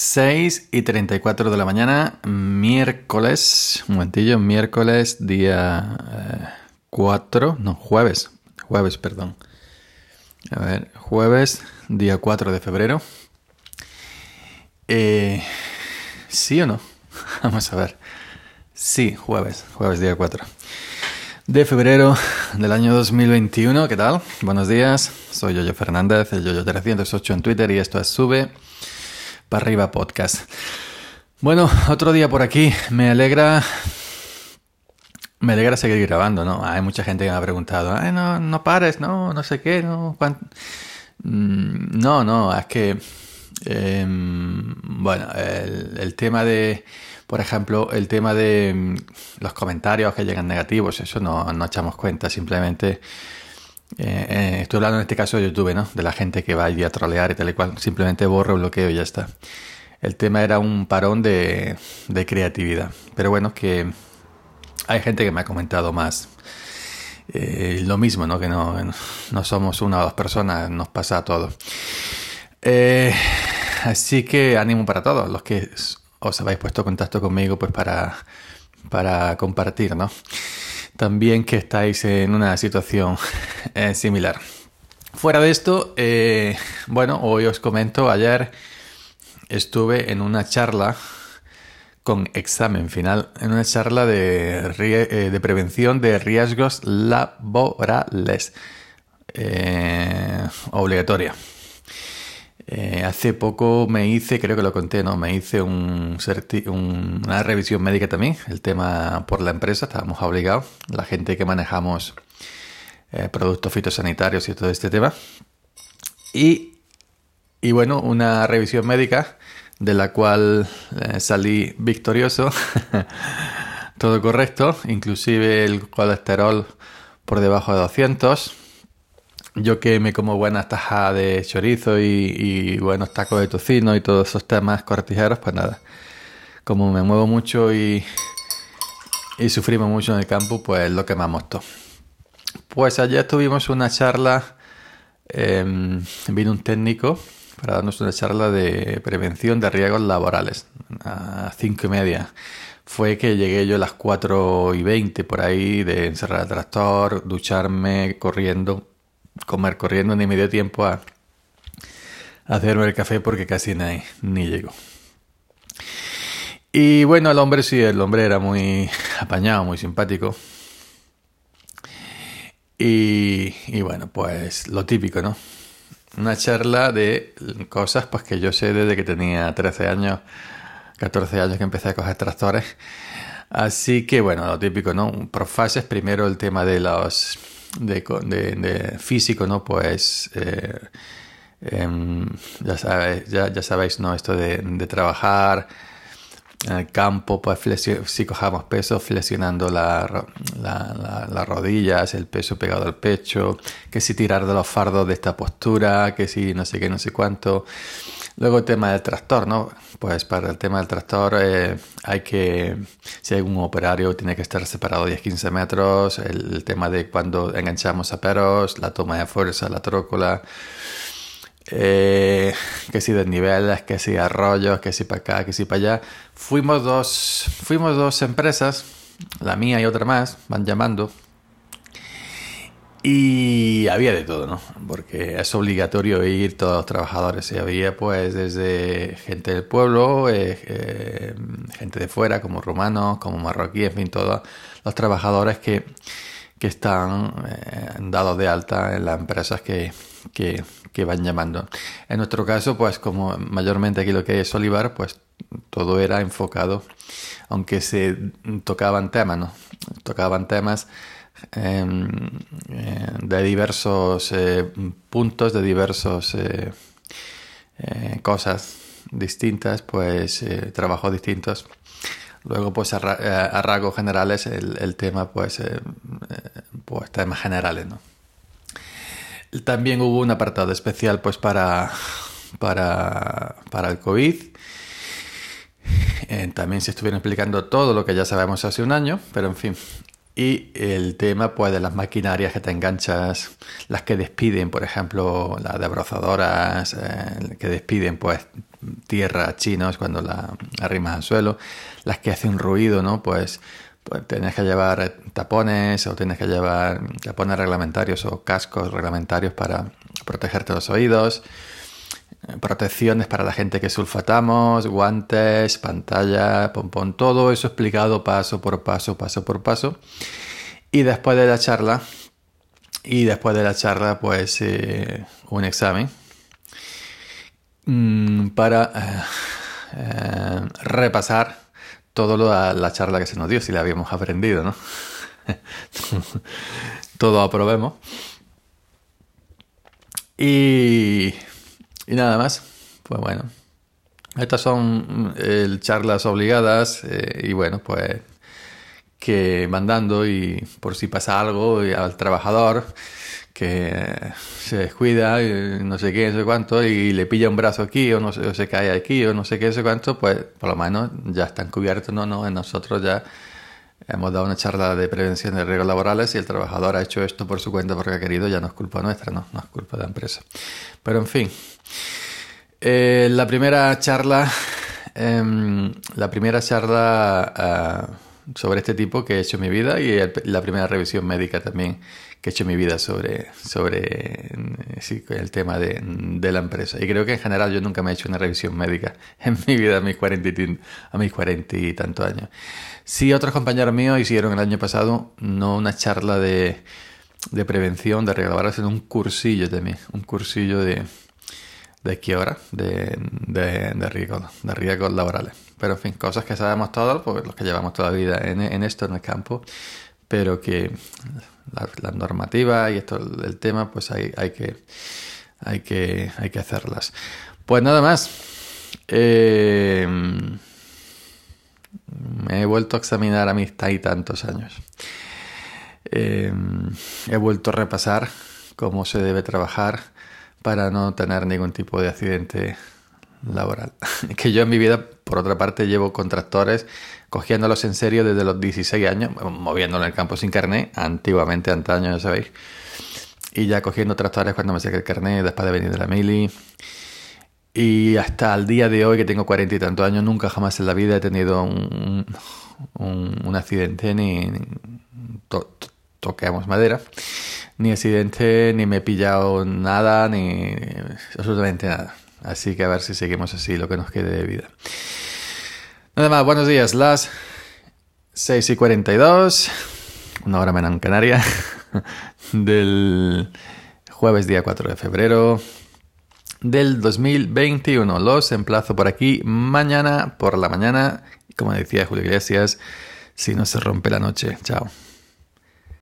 6 y 34 de la mañana, miércoles, un momentillo, miércoles, día 4, no, jueves, jueves, perdón. A ver, jueves, día 4 de febrero. Eh, ¿Sí o no? Vamos a ver. Sí, jueves, jueves, día 4 de febrero del año 2021. ¿Qué tal? Buenos días, soy Yoyo Fernández, el Yoyo308 en Twitter y esto es Sube para arriba podcast. Bueno, otro día por aquí. Me alegra. Me alegra seguir grabando, ¿no? Hay mucha gente que me ha preguntado, Ay, no, no pares, no, no sé qué, no. Mm, no, es que. Em, bueno, el, tema de. Por ejemplo, el tema de mm, los comentarios que llegan negativos, eso no, no echamos cuenta, simplemente. Eh, eh, estoy hablando en este caso de YouTube, ¿no? De la gente que va allí a trolear y tal y cual. Simplemente borro, bloqueo y ya está. El tema era un parón de, creatividad. Pero bueno, que hay gente que me ha comentado más. Eh, lo mismo, ¿no? Que no, no, somos una o dos personas, nos pasa a todos. así que ánimo para todos los que os habéis puesto en contacto conmigo pues para, para compartir, ¿no? También que estáis en una situación eh, similar. Fuera de esto, eh, bueno, hoy os comento, ayer estuve en una charla con examen final, en una charla de, eh, de prevención de riesgos laborales obligatoria. Eh, hace poco me hice, creo que lo conté, ¿no? Me hice un, una revisión médica también, el tema por la empresa, estábamos obligados, la gente que manejamos eh, productos fitosanitarios y todo este tema. Y, y bueno, una revisión médica de la cual eh, salí victorioso, todo correcto, inclusive el colesterol por debajo de 200 yo que me como buenas tajas de chorizo y, buenos tacos de tocino y todos esos temas cortijeros, pues nada. Como me muevo mucho y, y sufrimos mucho en el campo, pues lo quemamos todo. Pues ayer tuvimos una charla, em, vino un técnico para darnos una charla de prevención de riesgos laborales a cinco y media. Fue que llegué yo a las 4 y 20 por ahí de encerrar el tractor, ducharme, corriendo comer corriendo ni me dio tiempo a, hacerme el café porque casi ni, ni llegó. Y bueno, el hombre sí, el hombre era muy apañado, muy simpático. Y, y, bueno, pues lo típico, ¿no? Una charla de cosas pues que yo sé desde que tenía 13 años, 14 años que empecé a coger tractores. Así que bueno, lo típico, ¿no? Por fases, primero el tema de los de, físico, ¿no? Pues eh, em, ya, sabéis, ya, sabéis, ¿no? Esto de, trabajar en el campo, pues si cojamos peso, flexionando la, las rodillas, el peso pegado al pecho, que si tirar de los fardos de esta postura, que si no sé qué, no sé cuánto. Luego el tema del tractor, ¿no? Pues para el tema del tractor eh, hay que, si hay un operario, tiene que estar separado 10-15 metros, el, tema de cuando enganchamos a peros, la toma de fuerza, la trócola, eh, que si desniveles, que si arroyos, que si para acá, que si para allá. Fuimos dos, fuimos dos empresas, la mía y otra más, van llamando, y había de todo, ¿no? Porque es obligatorio ir todos los trabajadores. Y había pues desde gente del pueblo, eh, eh, gente de fuera, como rumanos, como marroquíes, en fin, todos los trabajadores que, que están eh, dados de alta en las empresas que, que, van llamando. En nuestro caso, pues como mayormente aquí lo que es Olivar, pues todo era enfocado, aunque se tocaban temas, ¿no? Tocaban temas de diversos eh, puntos, de diversos eh, cosas distintas, pues trabajos distintos. Luego, pues a, rasgos generales, el, tema, pues, pues temas generales, ¿no? También hubo un apartado especial, pues, para, para, para el COVID. también se estuvieron explicando todo lo que ya sabemos hace un año, pero en fin, y el tema pues de las maquinarias que te enganchas, las que despiden, por ejemplo, las de abrazadoras, eh, que despiden pues tierra chinos cuando la arrimas al suelo, las que hacen ruido, ¿no? Pues, pues tienes que llevar tapones o tienes que llevar tapones reglamentarios o cascos reglamentarios para protegerte los oídos protecciones para la gente que sulfatamos, guantes, pantalla, pompón, todo eso explicado paso por paso, paso por paso. Y después de la charla, y después de la charla, pues eh, un examen mm, para eh, eh, repasar todo lo la charla que se nos dio, si la habíamos aprendido, ¿no? todo aprobemos. Y y nada más. Pues bueno. Estas son mm, charlas obligadas y bueno, pues que mandando y por si pasa algo al trabajador que se descuida y no sé qué, no sé cuánto, y le pilla un brazo aquí o no sé, se cae aquí o no sé qué, no sé cuánto, pues por lo menos ya están cubiertos, no, no, nosotros ya hemos dado una charla de prevención de riesgos laborales y el trabajador ha hecho esto por su cuenta porque ha querido, ya no es culpa nuestra, no, no es culpa de la empresa. Pero en fin, eh, la primera charla, em, la primera charla ah, sobre este tipo que he hecho en mi vida y la primera revisión médica también que he hecho en mi vida sobre, sobre el tema de, de, la empresa. Y creo que en general yo nunca me he hecho una revisión médica en mi vida a mis cuarenta y, a mis cuarenta y tantos años. Sí, otros compañeros míos hicieron el año pasado no una charla de, de prevención, de regularidad, sino un cursillo también, un cursillo de de quiebra, de, de, de, riesgos, de riesgos laborales. Pero en fin, cosas que sabemos todos, porque los que llevamos toda la vida en, esto, en el campo, pero que la, normativa y esto el tema, pues hay, que, hay, que, hay que hacerlas. Pues nada más. Eh, me he vuelto a examinar a mis y tantos años. Eh, he vuelto a repasar cómo se debe trabajar para no tener ningún tipo de accidente laboral. que yo en mi vida, por otra parte, llevo con tractores cogiéndolos en serio desde los 16 años, moviéndolo en el campo sin carnet, antiguamente, antaño, ya sabéis. Y ya cogiendo tractores cuando me saqué el carnet, después de venir de la mili. Y hasta el día de hoy, que tengo cuarenta y tantos años, nunca jamás en la vida he tenido un, un, accidente ni, toquemos madera ni accidente, ni me he pillado nada, ni absolutamente nada. Así que a ver si seguimos así lo que nos quede de vida. Nada más, buenos días, las 6 y 42, una hora menos en Canaria, del jueves día 4 de febrero del 2021. Los emplazo por aquí mañana por la mañana, como decía Julio Iglesias, si no se rompe la noche. Chao.